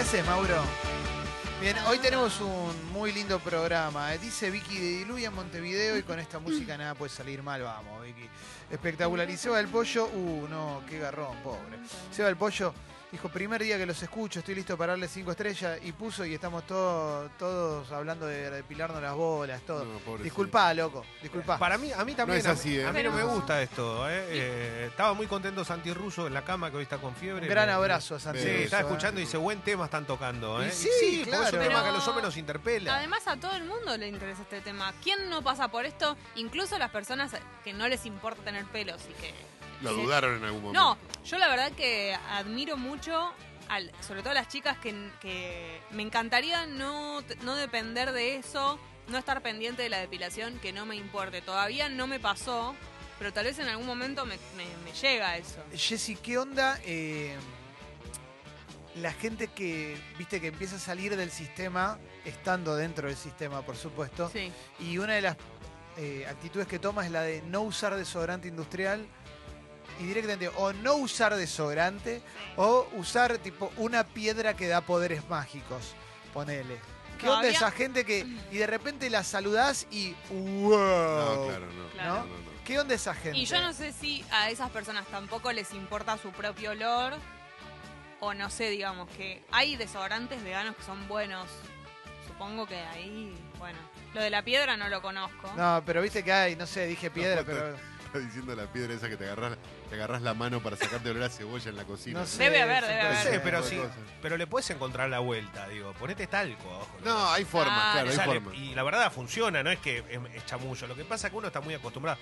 ¿Qué haces, Mauro? Bien, hoy tenemos un muy lindo programa. Eh, Dice Vicky de Diluya en Montevideo y con esta música nada puede salir mal. Vamos, Vicky. Espectacular. Y Seba del Pollo, uh, no, qué garrón, pobre. Seba del Pollo dijo, primer día que los escucho, estoy listo para darle cinco estrellas. Y puso y estamos todos todos hablando de depilarnos las bolas, todo. No. Disculpá, loco, disculpá. Para mí, a mí también. es a- así, ¿eh? A mí no me gusta esto. ¿eh? Eh, estaba muy contento Santi Russo en la cama, que hoy está con fiebre. Un gran abrazo a Santi. Sí, Russo, estaba eh. escuchando y dice, buen tema están tocando. ¿eh? Y Y sí, es un claro. tema que a los hombres nos interpela. Además a todo el mundo le interesa este tema. ¿Quién no pasa por esto? Incluso las personas que no les importa tener pelos y que... Lo dudaron en algún momento. No, yo la verdad que admiro mucho, al, sobre todo a las chicas que, que me encantaría no, te- no depender de eso, no estar pendiente de la depilación, que no me importe. Todavía no me pasó, pero tal vez en algún momento me, me- me llega eso. Jessy, ¿qué onda eh, la gente que, viste, que empieza a salir del sistema, estando dentro del sistema, por supuesto, Sí. y una de las eh, actitudes que toma es la de no usar desodorante industrial y directamente o no usar desodorante o usar tipo una piedra que da poderes mágicos, ponele. ¿Qué onda Todavía- esa gente que y de repente la saludás y wow? No, claro, no. Claro. No, no, no. ¿Qué onda esa gente? Y yo no sé si a esas personas tampoco les importa su propio olor. O no sé, digamos, que hay desodorantes veganos que son buenos. Supongo que ahí, bueno. Lo de la piedra no lo conozco. No, pero viste que hay, no sé, dije piedra, No, pero Está diciendo la piedra esa que te agarras, te agarras la mano para sacarte olor a cebolla en la cocina. no sé. Debe haber, debe puede No haber. sé, pero sí. Pero le puedes encontrar la vuelta, digo. Ponete talco abajo. No, hay formas, Claro. claro, hay Sale, formas. y la verdad funciona, no es que es, es chamullo. Lo que pasa es que uno está muy acostumbrado.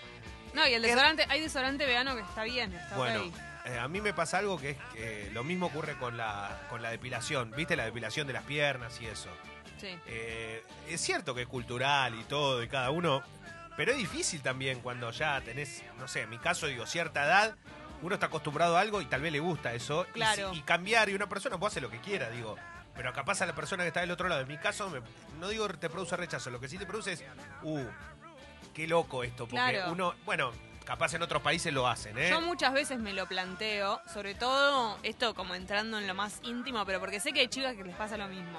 No, y el desodorante, hay desodorante vegano que está bien, está Bueno, eh, a mí me pasa algo que es que lo mismo ocurre con la, con la depilación. ¿Viste? La depilación de las piernas y eso. Sí. Eh, es cierto que es cultural y todo, y cada uno. Pero es difícil también cuando ya tenés, no sé, en mi caso, digo, cierta edad. Uno está acostumbrado a algo y tal vez le gusta eso. y Claro. si- Y, cambiar, y una persona puede hacer lo que quiera, digo. Pero capaz a la persona que está del otro lado. En mi caso, me- no digo te produce rechazo, lo que sí te produce es, uh, qué loco esto. Porque Claro. uno, bueno, capaz en otros países lo hacen, ¿eh? Yo muchas veces me lo planteo, sobre todo esto como entrando en lo más íntimo, pero porque sé que hay chicas que les pasa lo mismo.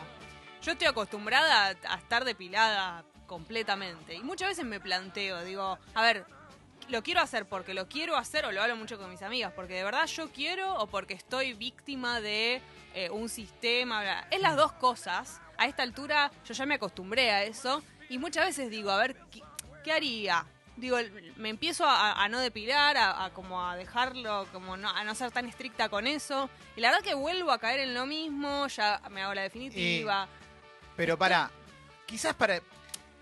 Yo estoy acostumbrada a estar depilada completamente y muchas veces me planteo, digo, a ver, lo quiero hacer porque lo quiero hacer o lo hablo mucho con mis amigas, porque de verdad yo quiero o porque estoy víctima de eh, un sistema, es las dos cosas. A esta altura yo ya me acostumbré a eso y muchas veces digo, a ver, ¿qué, haría? Digo, me empiezo a, no depilar, a, a como a dejarlo, como no, a no ser tan estricta con eso. Y la verdad que vuelvo a caer en lo mismo, ya me hago la definitiva. Pero para, quizás para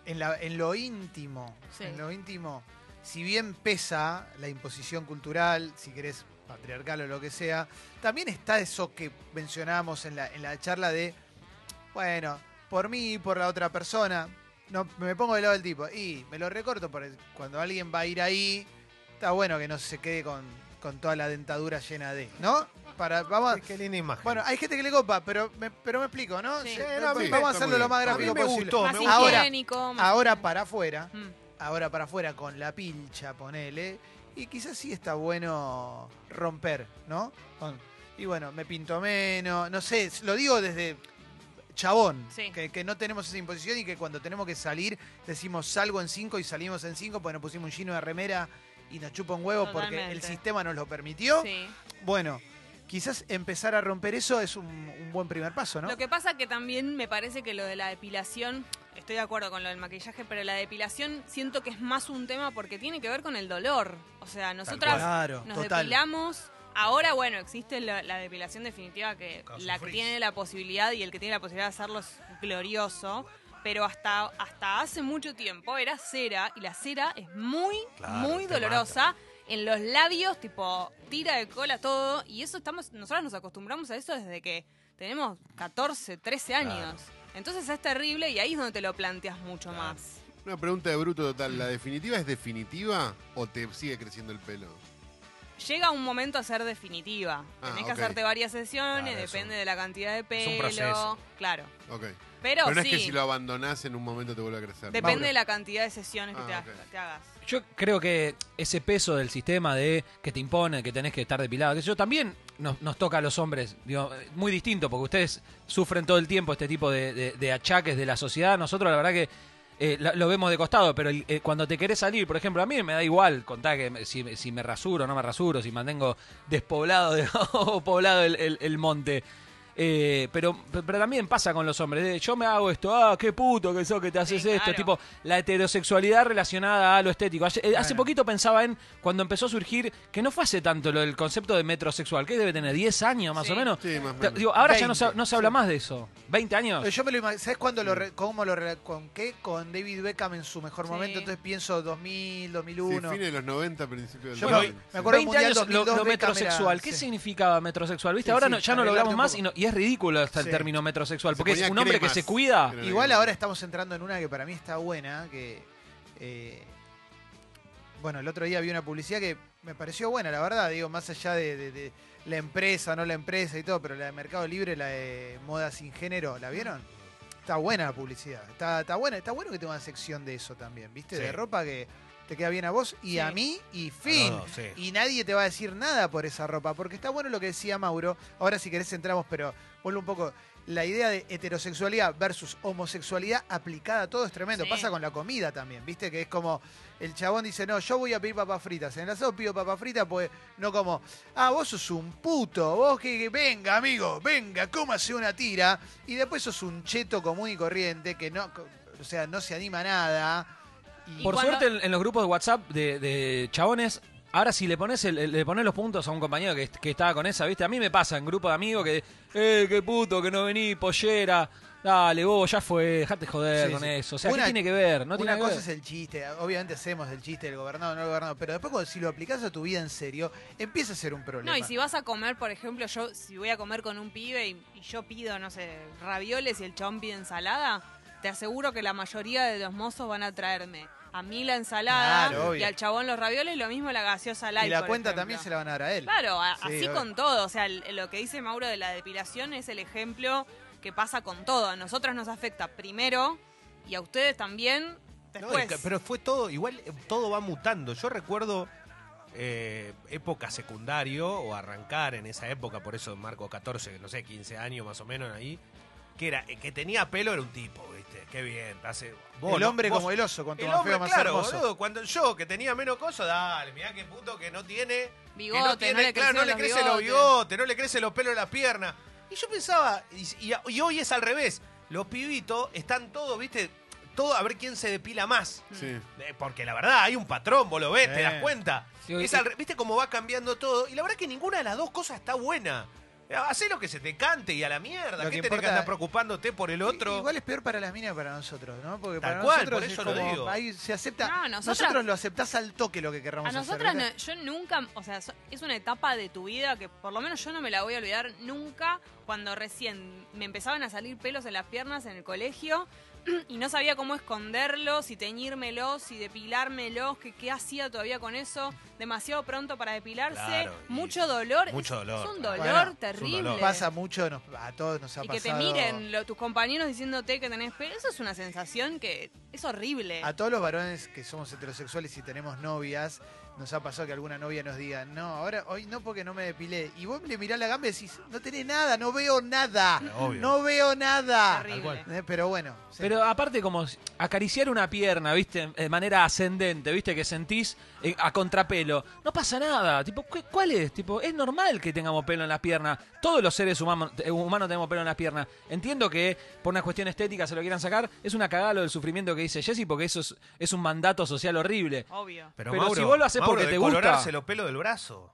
en, la- en lo íntimo, Sí. en lo íntimo, si bien pesa la imposición cultural, si querés patriarcal o lo que sea, también está eso que mencionábamos en la, en la charla de, bueno, por mí y por la otra persona, no me pongo del lado del tipo y me lo recorto porque cuando alguien va a ir ahí, está bueno que no se quede con, con toda la dentadura llena de, ¿no? Para, vamos a- Qué, qué linda imagen. bueno, hay gente que le copa, pero me, pero me explico, ¿no? Sí. Sí, Sí, no, a mí- vamos a hacerlo lo más bien. A mí gráfico me posible. gustó, más me gustó. Ahora- higiénico. más Ahora higiénico. para afuera, Mm. ahora para afuera con la pilcha, ponele, y quizás sí está bueno romper, ¿no? Con- y bueno, me pinto menos, no sé, lo digo desde chabón, Sí. que, que no tenemos esa imposición y que cuando tenemos que salir decimos salgo en cinco y salimos en cinco porque nos pusimos un chino de remera y nos chupa un huevo porque el sistema nos lo permitió. Sí. Bueno, quizás empezar a romper eso es un, un buen primer paso, ¿no? Lo que pasa que también me parece que lo de la depilación, estoy de acuerdo con lo del maquillaje, pero la depilación siento que es más un tema porque tiene que ver con el dolor. O sea, nosotras Claro, nos total. depilamos. Ahora, bueno, existe la, la depilación definitiva que la que tiene la posibilidad y el que tiene la posibilidad de hacerlo es glorioso. Pero hasta, hasta hace mucho tiempo era cera y la cera es muy, Claro, muy dolorosa. En los labios, tipo, tira de cola todo. Y eso estamos, nosotros nos acostumbramos a eso desde que tenemos 14, 13 años. Claro. Entonces es terrible y ahí es donde te lo planteas mucho Claro. más. Una pregunta de bruto total. ¿La definitiva es definitiva o te sigue creciendo el pelo? Llega un momento a ser definitiva. Ah, Tenés que hacerte varias sesiones, Claro, depende de la cantidad de es pelo. un proceso. Claro. Ok. Pero, Pero no sí, es que si lo abandonás en un momento te vuelve a crecer. depende Mauro. de la cantidad de sesiones que Ah, te, ha- ok. te hagas. Yo creo que ese peso del sistema de que te impone, que tenés que estar depilado, que yo también nos, nos toca a los hombres. Digo, muy distinto, porque ustedes sufren todo el tiempo este tipo de, de- de achaques de la sociedad. Nosotros, la verdad que eh, la- lo vemos de costado, pero eh, cuando te querés salir, por ejemplo, a mí me da igual contar que si, me- si me rasuro o no me rasuro, si mantengo despoblado de- o poblado el monte. Eh, pero, pero también pasa con los hombres. de, yo me hago esto, ah, qué puto que sos que te haces Sí, esto. claro. Tipo, la heterosexualidad relacionada a lo estético. Hace, eh, hace Bueno. poquito pensaba en cuando empezó a surgir que no fue hace tanto lo del concepto de metrosexual, que debe tener 10 años más Sí. o menos. Sí, más menos. Digo, ahora ya no se, 20, no se habla más de eso. ¿20 años? Yo me lo imagino, ¿sabes cuándo lo re- cómo lo re- con qué? Con David Beckham en su mejor Sí. momento, entonces pienso 2000, Sí, 2001. fines de los 90, principios del Yo me- 2000. me acuerdo- del 20 Mundial años lo, 2002 lo era- metrosexual. ¿Qué sí. significaba metrosexual? ¿Viste? Sí, ahora sí, no- ya no lo hablamos más y, no- y es ridículo hasta el Sí. término metrosexual, Se porque es ponía un hombre que cremas. se cuida. Igual ahora estamos entrando en una que para mí está buena, que eh, bueno, el otro día vi una publicidad que me pareció buena, la verdad, digo, más allá de, de- de la empresa, no la empresa y todo, pero la de Mercado Libre, la de moda sin género, ¿la vieron? Está buena la publicidad, está, está buena, está bueno que tenga una sección de eso también, ¿viste? Sí. De ropa que te queda bien a vos y Sí. a mí y fin. Dos, sí. Y nadie te va a decir nada por esa ropa, porque está bueno lo que decía Mauro. Ahora si querés entramos, pero vuelvo un poco. La idea de heterosexualidad versus homosexualidad aplicada a todo es tremendo. Sí. Pasa con la comida también, ¿viste? Que es como el chabón dice, no, yo voy a pedir papas fritas. En el asado pido papas fritas, pues no como, ah, vos sos un puto, vos que, que- venga, amigo, venga, cómase una tira. Y después sos un cheto común y corriente que no, o sea, no se anima a nada. Y Por cuando- suerte en, en los grupos de WhatsApp de, de chabones, ahora si le pones el- le pones los puntos a un compañero que, que estaba con esa, ¿viste? A mí me pasa en grupo de amigos que, eh, qué puto, que no vení, pollera. Dale, vos, ya fue, dejate joder Sí, con sí. eso. O sea, Una- ¿qué tiene que ver? No tiene Una que ver. cosa es el chiste, obviamente hacemos el chiste del gobernador, no el gobernador, pero después cuando, si lo aplicás a tu vida en serio, empieza a ser un problema. No, y si vas a comer, por ejemplo, yo si voy a comer con un pibe y, y yo pido, no sé, ravioles y el chabón pide ensalada, te aseguro que la mayoría de los mozos van a traerme a mí la ensalada Claro, y al chabón los ravioles, lo mismo la gaseosa light. y la por cuenta ejemplo. también se la van a dar a él. Claro, a- Sí, así obvio. con todo. O sea, el- lo que dice Mauro de la depilación es el ejemplo que pasa con todo. A nosotros nos afecta primero y a ustedes también después. pero fue todo, igual eh, todo va mutando. Yo recuerdo eh, época secundario o arrancar en esa época, por eso marco 14, no sé, 15 años más o menos ahí, que era eh, que tenía pelo era un tipo, ¿viste? Qué bien, hace vos, el hombre Vos- como el oso, cuanto el más hombre, feo, más claro, hermoso. boludo, cuando yo que tenía menos cosas, dale, mirá qué puto que no tiene Bigote, que no le claro, no le crecen los los bigotes. no le crecen los pelos de las piernas. Y yo pensaba, y, y- y hoy es al revés, los pibitos están todos, ¿viste? Todo a ver quién se depila más. Sí. Eh, Porque la verdad, hay un patrón, vos lo ves, te das cuenta. Sí, hoy- Es al re- ¿Viste cómo va cambiando todo? Y la verdad que ninguna de las dos cosas está buena. Hacé lo que se te cante y a la mierda. Lo ¿Qué que tenés que andar preocupándote por el otro? Igual es peor para las minas que para nosotros, ¿no? Porque Tal para cual, nosotros por es eso lo como, digo. ahí se acepta. No, nosotras- nosotros lo aceptás al toque lo que querramos A nosotras, hacer. no- ¿viste? yo nunca, o sea, so- es una etapa de tu vida que por lo menos yo no me la voy a olvidar nunca cuando recién me empezaban a salir pelos en las piernas en el colegio y no sabía cómo esconderlos, si teñírmelos, si depilármelos, que qué hacía todavía con eso, demasiado pronto para depilarse, Claro, y mucho dolor, mucho es- dolor, es un dolor Bueno, es un terrible. dolor. Pasa mucho, nos- a todos nos ha y que te pasado. miren lo- tus compañeros diciéndote que tenés pelo, eso es una sensación que es horrible. A todos los varones que somos heterosexuales y tenemos novias, nos ha pasado que alguna novia nos diga, no, ahora hoy no porque no me depilé. Y vos le mirás la gamba y decís, no tenés nada, no veo nada. Obvio. No veo nada. Terrible. Eh, Pero bueno. sí. Pero aparte como acariciar una pierna, ¿viste? De manera ascendente, ¿viste? Que sentís eh, a contrapelo. No pasa nada. Tipo, ¿cu- ¿cuál es? Tipo, es normal que tengamos pelo en las piernas. Todos los seres humanos, eh, humanos tenemos pelo en las piernas. Entiendo que por una cuestión estética se lo quieran sacar. Es una cagada lo del sufrimiento que dice Jessy porque eso es, es un mandato social horrible. Obvio. Pero, Pero Mauro, si vos lo haces porque de te gusta. colorarse los pelos del brazo.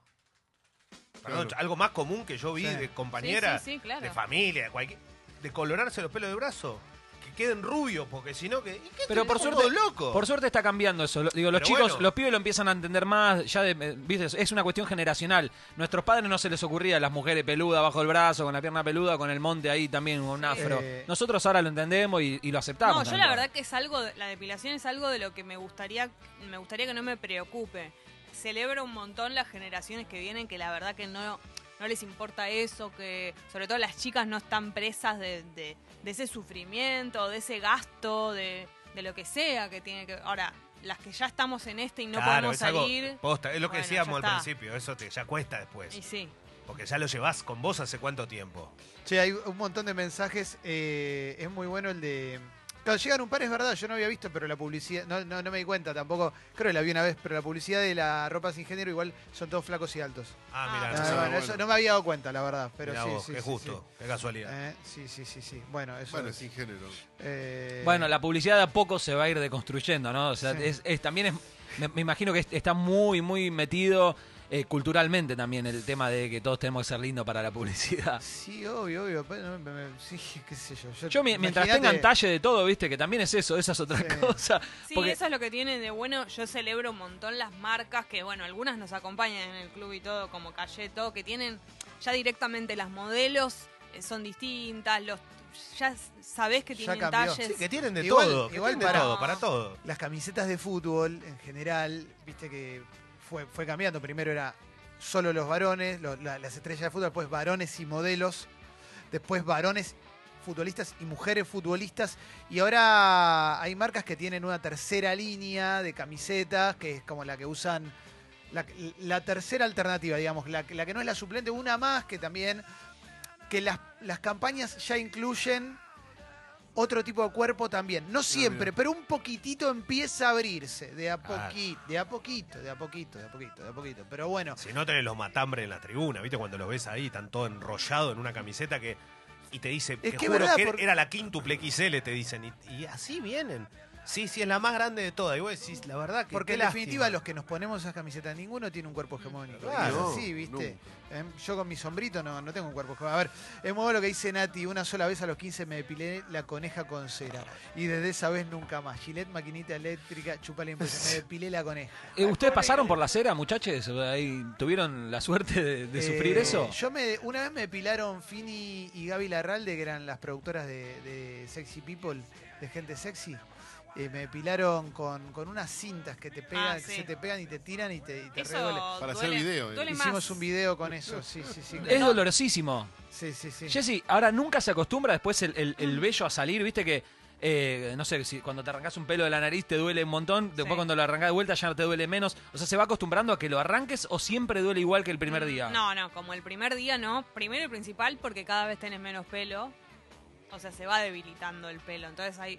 Perdón, Claro. algo más común que yo vi Sí. de compañeras, Sí, sí, sí, claro. de familia, de cualquier, de colorarse los pelos del brazo. Que queden rubios, porque si no que. ¿y qué Pero por suerte, loco. por suerte está cambiando eso. Lo- Digo, los Pero chicos, bueno. los pibes lo empiezan a entender más. Ya, de, eh, ¿viste? es una cuestión generacional. Nuestros padres no se les ocurría las mujeres peludas bajo el brazo, con la pierna peluda, con el monte ahí también, con un afro. Eh. Nosotros ahora lo entendemos y, y lo aceptamos. No, yo la también. verdad que es algo, de- la depilación es algo de lo que me gustaría, me gustaría que no me preocupe. Celebro un montón las generaciones que vienen que la verdad que no, no les importa eso, que sobre todo las chicas no están presas de, de- de ese sufrimiento, de ese gasto, de, de lo que sea que tiene que. Ahora, las que ya estamos en este y no Claro, podemos es algo- salir. posta, es lo que Bueno, decíamos al está. principio, eso te, ya cuesta después. Y sí. Porque ya lo llevas con vos hace cuánto tiempo. Che, hay un montón de mensajes. eh, es muy bueno el de. Claro, llegan un par, es verdad, yo no había visto, pero la publicidad, no, no, no me di cuenta tampoco, creo que la vi una vez, pero la publicidad de la ropa sin género igual son todos flacos y altos. Ah, mira, Ah, bueno, bueno. eso no me había dado cuenta, la verdad, pero Mirá sí, vos, sí, sí, justo, qué casualidad. sí. Eh, sí, sí, sí, sí. Bueno, eso Bueno, es, sin género. eh, Bueno, la publicidad de a poco se va a ir deconstruyendo, ¿no? O sea, Sí. es, es- también es, me, me imagino que es- está muy, muy metido eh, culturalmente también el tema de que todos tenemos que ser lindos para la publicidad. Sí, obvio, obvio. pero no, me- me- sí, qué sé yo. yo Yo mi- mientras tengan talle de todo, viste, que también es eso, esa es otra Sí. cosa. Sí, Porque- eso es lo que tiene de bueno. Yo celebro un montón las marcas que, bueno, algunas nos acompañan en el club y todo, como Calleto, que tienen ya directamente las modelos eh, son distintas, los ya sabés que tienen talles. Sí, que tienen de Igual- todo, igual tienen de para- todo, para todo. Las camisetas de fútbol en general, viste que fue, cambiando. Primero era solo los varones, las estrellas de fútbol, después varones y modelos, después varones futbolistas y mujeres futbolistas. Y ahora hay marcas que tienen una tercera línea de camisetas, que es como la que usan. La, la tercera alternativa, digamos, la, la que no es la suplente, una más que también. Que las, las campañas ya incluyen otro tipo de cuerpo también. No siempre, pero un poquitito empieza a abrirse. De a Claro. poquito, de a poquito, de a poquito, de a poquito, de a poquito. Pero bueno, Si no tenés los matambres en la tribuna, ¿viste? Cuando los ves ahí, están todos enrollados en una camiseta que. Y te dice, Es te que juro verdad, que porque- era la quíntuple XL, te dicen. Y, y así vienen. Sí, sí, es la más grande de todas. Y vos decís, la verdad que. porque en definitiva lástima. los que nos ponemos esas camisetas, ninguno tiene un cuerpo hegemónico. Claro. Sí, ¿viste? Eh, Yo con mi sombrito no, no tengo un cuerpo hegemónico. A ver, es muy bueno lo que dice Nati. Una sola vez a los 15 me depilé la coneja con cera. Y desde esa vez nunca más. Gillette, maquinita eléctrica, chupa la impresión. Me depilé la coneja. Eh, ¿Ustedes pasaron por la acera, muchachos? Ahí ¿Tuvieron la suerte de, de sufrir Eh, eso? Yo me, una vez me depilaron Fini y Gaby Larralde, que eran las productoras de, de Sexy People, de gente sexy. Eh, me depilaron con, con unas cintas que te pegan, Ah, que sí. se te pegan y te tiran y te, y te Eso reduele. Para hacer duele- video, eh. Hicimos más. un video con eso, sí, sí, sí. Es dolorosísimo. Sí, sí, sí. Jessy, ahora nunca se acostumbra después el, el, el vello a salir, viste que, eh, no sé, si cuando te arrancas un pelo de la nariz te duele un montón, después Sí. cuando lo arrancas de vuelta ya no te duele menos. O sea, ¿se va acostumbrando a que lo arranques o siempre duele igual que el primer día? No, no, como el primer día no. Primero y principal porque cada vez tenés menos pelo. O sea, se va debilitando el pelo. Entonces hay.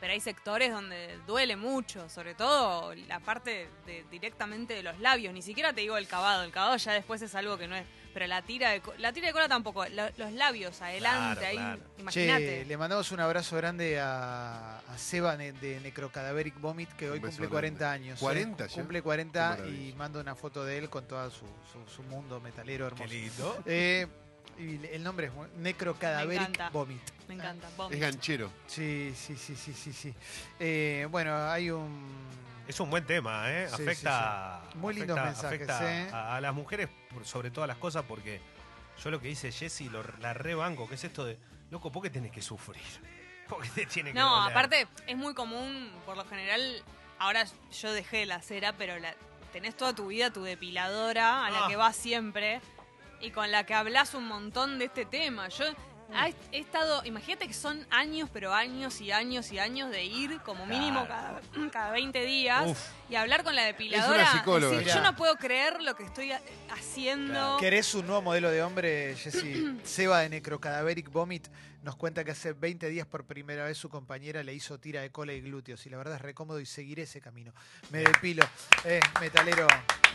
Pero hay sectores donde duele mucho, sobre todo la parte de, directamente de los labios. Ni siquiera te digo el cavado. El cavado ya después es algo que no es. Pero la tira de, la tira de cola tampoco. Lo- los labios adelante, Claro, ahí. claro. Imagínate. Che, le mandamos un abrazo grande a, a Seba ne- de Necrocadaveric Vomit, que hoy cumple grande. 40 años. 40 ¿eh? Cumple Qué 40 maravilla. y manda una foto de él con todo su, su- su mundo metalero Qué hermoso. lindo. Eh, y el nombre es Me Necrocadaveric encanta. Vomit. Me encanta. Es ganchero. Sí, sí, sí, sí, sí, sí. Eh, bueno, hay un... Es un buen tema, ¿eh? Sí, afecta. sí, sí. Muy lindos afecta- mensajes, afecta ¿eh? a, a las mujeres por sobre todas las cosas, porque yo lo que dice Jessy, lo, la rebanco, que es esto de, loco, ¿por qué tenés que sufrir? ¿Por qué te tiene que No, doler? aparte es muy común, por lo general, ahora yo dejé la cera, pero la, tenés toda tu vida tu depiladora a la Ah. que vas siempre y con la que hablas un montón de este tema. Yo ha- he estado, imagínate que son años, pero años y años y años de ir como mínimo Claro. cada, cada 20 días Uf. y hablar con la depiladora. psicóloga. decir, Mirá. yo no puedo creer lo que estoy ha- haciendo. ¿Querés un nuevo modelo de hombre, Jessy? Seba de Necrocadaveric Vomit nos cuenta que hace 20 días por primera vez su compañera le hizo tira de cola y glúteos. Y la verdad es recómodo y seguiré ese camino. Me depilo. Eh, metalero.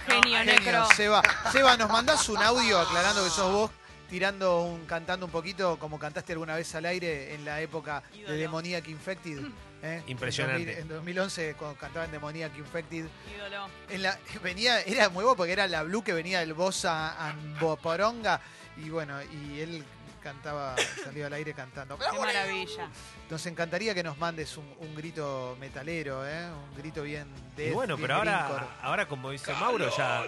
Genio, necro. Seba. Seba, ¿nos mandás un audio aclarando que sos vos? Tirando un, cantando un poquito como cantaste alguna vez al aire en la época Ídolo. de Demoniac Infected. ¿eh? Impresionante. En, 2000 en 2011, cuando cantaba en Demoniac Infected. Ídolo. En la, venía, era muy bueno porque era la Blue que venía del Bosa Amboporonga y bueno, y él cantaba, salió al aire cantando. Qué maravilla. Nos encantaría que nos mandes un, un grito metalero, ¿eh? un grito bien de Y bueno, pero ahora, ahora como dice Mauro, ya.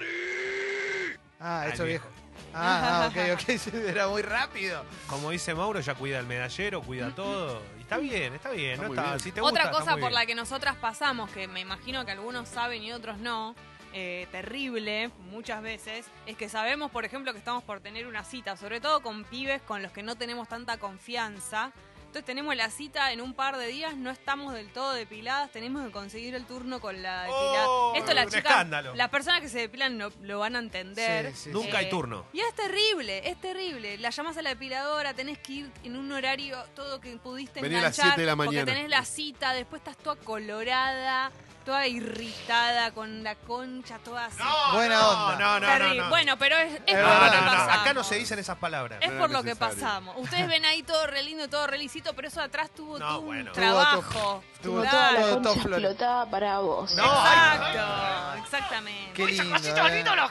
Ah, Al viejo. Ah, ah, ok, ok, era muy rápido. Como dice Mauro, ya cuida el medallero, cuida todo. Y está bien, está bien. Está no muy está, bien. si te Otra está cosa muy por bien. la que nosotras pasamos, que me imagino que algunos saben y otros no, eh, terrible muchas veces, es que sabemos, por ejemplo, que estamos por tener una cita, sobre todo con pibes con los que no tenemos tanta confianza, Entonces tenemos la cita en un par de días, no estamos del todo depiladas, tenemos que conseguir el turno con la depilada. Oh, Esto las un chicas, escándalo. las personas que se depilan no, lo van a entender. Sí, sí, Nunca hay Eh, turno. Y es terrible, es terrible. La llamas a la depiladora, tenés que ir en un horario todo que pudiste Vení a las enganchar. 7 de la Porque mañana. tenés la cita, después estás toda colorada, toda irritada, con la concha toda así. Buena no, onda. No, no, Terrible. no, no. Bueno, pero es, por No, lo que pasamos. Acá no se dicen esas palabras. Es No por lo que pasamos. Ustedes ven ahí todo re lindo, todo relicito, pero eso de atrás tuvo No, todo un bueno. trabajo. Tuvo Tengo todo- toda la todo concha top flores. explotada para vos. No, ay, Exacto, exactamente. Qué lindo. eh.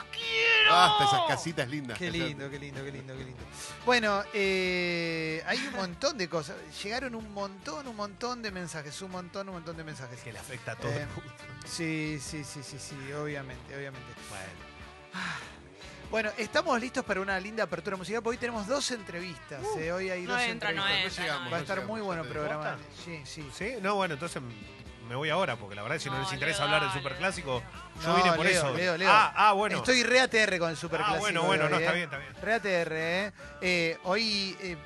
Basta, esas casitas lindas. Qué lindo, qué lindo, qué lindo, qué lindo. Bueno, eh, hay un montón de cosas. Llegaron un montón, un montón de mensajes, un montón, un montón de mensajes. Que le afecta a todo Eh, el mundo. Sí, sí, sí, sí, sí, obviamente, obviamente. Bueno. Bueno, estamos listos para una linda apertura musical, porque hoy tenemos dos entrevistas. eh, Hoy hay no dos entra, no entrevistas. entra, llegamos, no Va a estar muy bueno el programa. Sí, sí. ¿Sí? No, bueno, entonces me voy ahora, porque la verdad, si no, No, les interesa Leo, hablar del superclásico, yo No, vine por Leo, eso. Leo, Leo. Ah, ah, bueno. Estoy re ATR con el superclásico. ah, bueno, de bueno, hoy, no, eh. está bien, está bien. Re ATR, ¿eh? Eh, hoy. eh,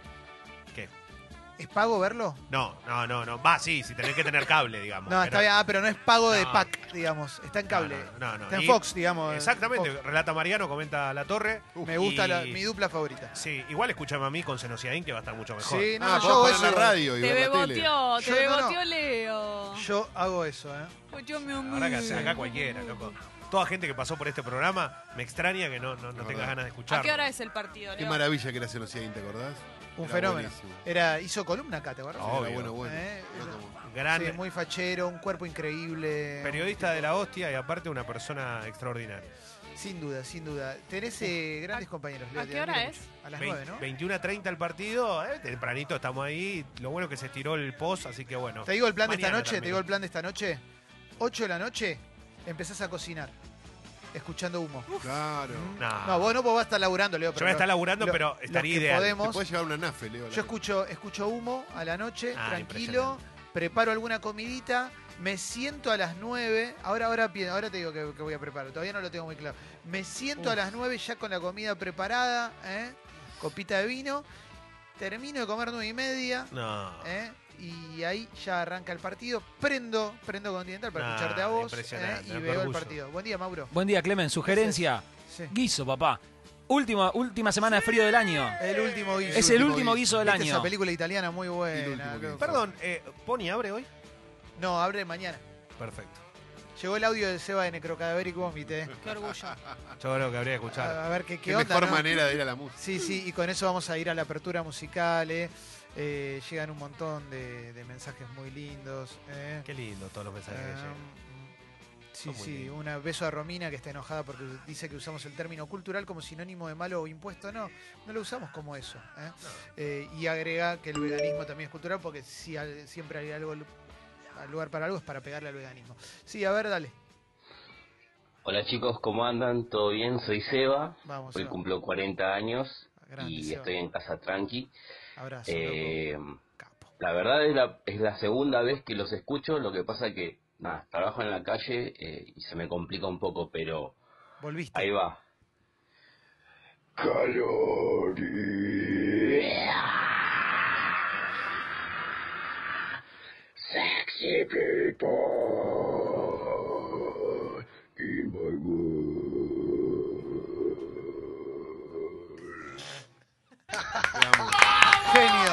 ¿Qué? ¿Es pago verlo? No, no, no, no. Va, sí, si tenés que tener cable, digamos. No, pero- está bien, ah, pero no es pago de pack, digamos. Está en cable. No, no, no. Está en Y- Fox, digamos. en Exactamente, Fox. relata Mariano, comenta La Torre. Me gusta Y- la- mi dupla favorita. Sí, igual escúchame a mí con Senociaín, que va a estar mucho mejor. Sí, no, Ah, yo hago poner la radio y Te beboteó, te Yo no, no. beboteó Leo. Yo hago eso, ¿eh? La amigo. verdad que acá cualquiera, loco. Toda gente que pasó por este programa, me extraña que no, no, no tengas ganas de escuchar. ¿A qué hora es el partido, Qué Leo? maravilla que era Celosín, ¿te acordás? Un Era fenómeno. buenísimo. Era, hizo columna acá, ¿te acuerdas? Oh, Obvio. Era bueno, bueno. Eh, No era- como- Gran Sí, muy fachero, un cuerpo increíble. periodista de la hostia y aparte una persona extraordinaria. Sin duda, sin duda. Tenés eh, grandes compañeros. Leo, ¿A qué hora es? mucho. A las Vein- 9, ¿no? 21 a 30 el partido, eh, tempranito estamos ahí. Lo bueno que se estiró el post, así que bueno. Te digo el plan de esta noche, te digo el plan de esta noche. 8 de la noche, empezás a cocinar. Escuchando humo. Claro. No. No, vos no, vos vas a estar laburando, Leo. Yo pero voy a estar laburando, lo- pero estaría que ideal. podemos- Te puedes llevar una nafe, Leo. a Yo escucho, escucho humo a la noche, Ah, tranquilo, preparo alguna comidita, me siento a las 9, ahora, ahora, ahora te digo que, que voy a preparar, todavía no lo tengo muy claro. Me siento a las 9 ya con la comida preparada, ¿eh? copita de vino, termino de comer 9 y media, No. ¿eh? y ahí ya arranca el partido, prendo, prendo Continental para escucharte a vos impresionante, ¿eh? y veo el partido. Buen día, Mauro. Buen día, Clemen. Sugerencia. Sí. Guiso, papá. Última, última semana de frío del año. El último guiso. Es el último último guiso. guiso del ¿Viste año. esa película italiana muy buena. Perdón, eh, ¿Pony abre hoy? No, abre mañana. Perfecto. Llegó el audio de Seba de Necrocadaveric Vomite. Qué orgullo. Yo creo que habría que escuchar. A, a ver qué, qué Qué onda. mejor ¿no? manera de ir a la música. Sí, sí, y con eso vamos a ir a la apertura musical. eh. Eh, llegan un montón de, de mensajes muy lindos. eh. Qué lindo todos los mensajes que Eh, llegan. Sí, muy sí, un beso a Romina que está enojada porque dice que usamos el término cultural como sinónimo de malo o impuesto. No, no lo usamos como eso. eh. Eh, y agrega que el veganismo también es cultural porque si al- siempre hay algo al lugar para algo es para pegarle al veganismo. Sí, a ver, dale. Hola chicos, ¿cómo andan? ¿Todo bien? Soy Seba, Vamos. hoy Seba. cumplo 40 años Grande, y Seba. estoy en casa tranqui. Abrazo. Eh, la verdad es la, es la segunda vez que los escucho, lo que pasa que, nada, trabajo en la calle eh, y se me complica un poco, pero Volviste. ahí va. Sexy people in my Vamos. Genio.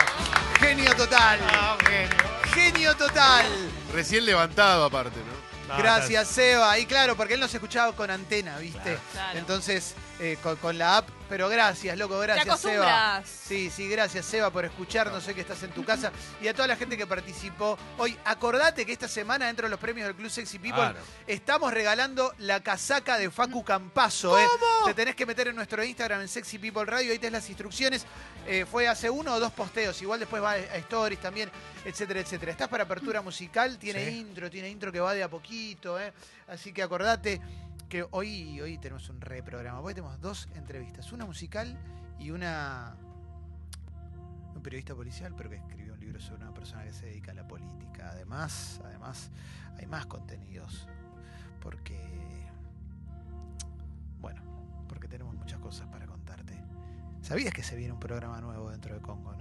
Genio total. Genio. Genio total. Recién levantado, aparte, ¿no? No, Gracias, Seba. Y claro, porque él nos escuchaba con antena, ¿viste? Claro. Entonces, eh, con, con la app. Pero gracias, loco, gracias, Te Seba. Sí, sí, gracias, Seba, por escucharnos. Sé que estás en tu casa. Y a toda la gente que participó. Hoy, acordate que esta semana, dentro de los premios del Club Sexy People, Claro. estamos regalando la casaca de Facu Campazo. ¿eh? Te tenés que meter en nuestro Instagram, en Sexy People Radio. Ahí tenés las instrucciones. Eh, fue hace uno o dos posteos. Igual después va a a Stories también, etcétera, etcétera. Estás para apertura musical. Tiene Sí. intro, tiene intro que va de a poquito. ¿eh? Así que acordate hoy, hoy tenemos un reprograma. Hoy tenemos dos entrevistas. Una musical y una... Un periodista policial, pero que escribió un libro sobre una persona que se dedica a la política. Además, además, hay más contenidos. Porque... Bueno, porque tenemos muchas cosas para contarte. ¿Sabías que se viene un programa nuevo dentro de Congo, no?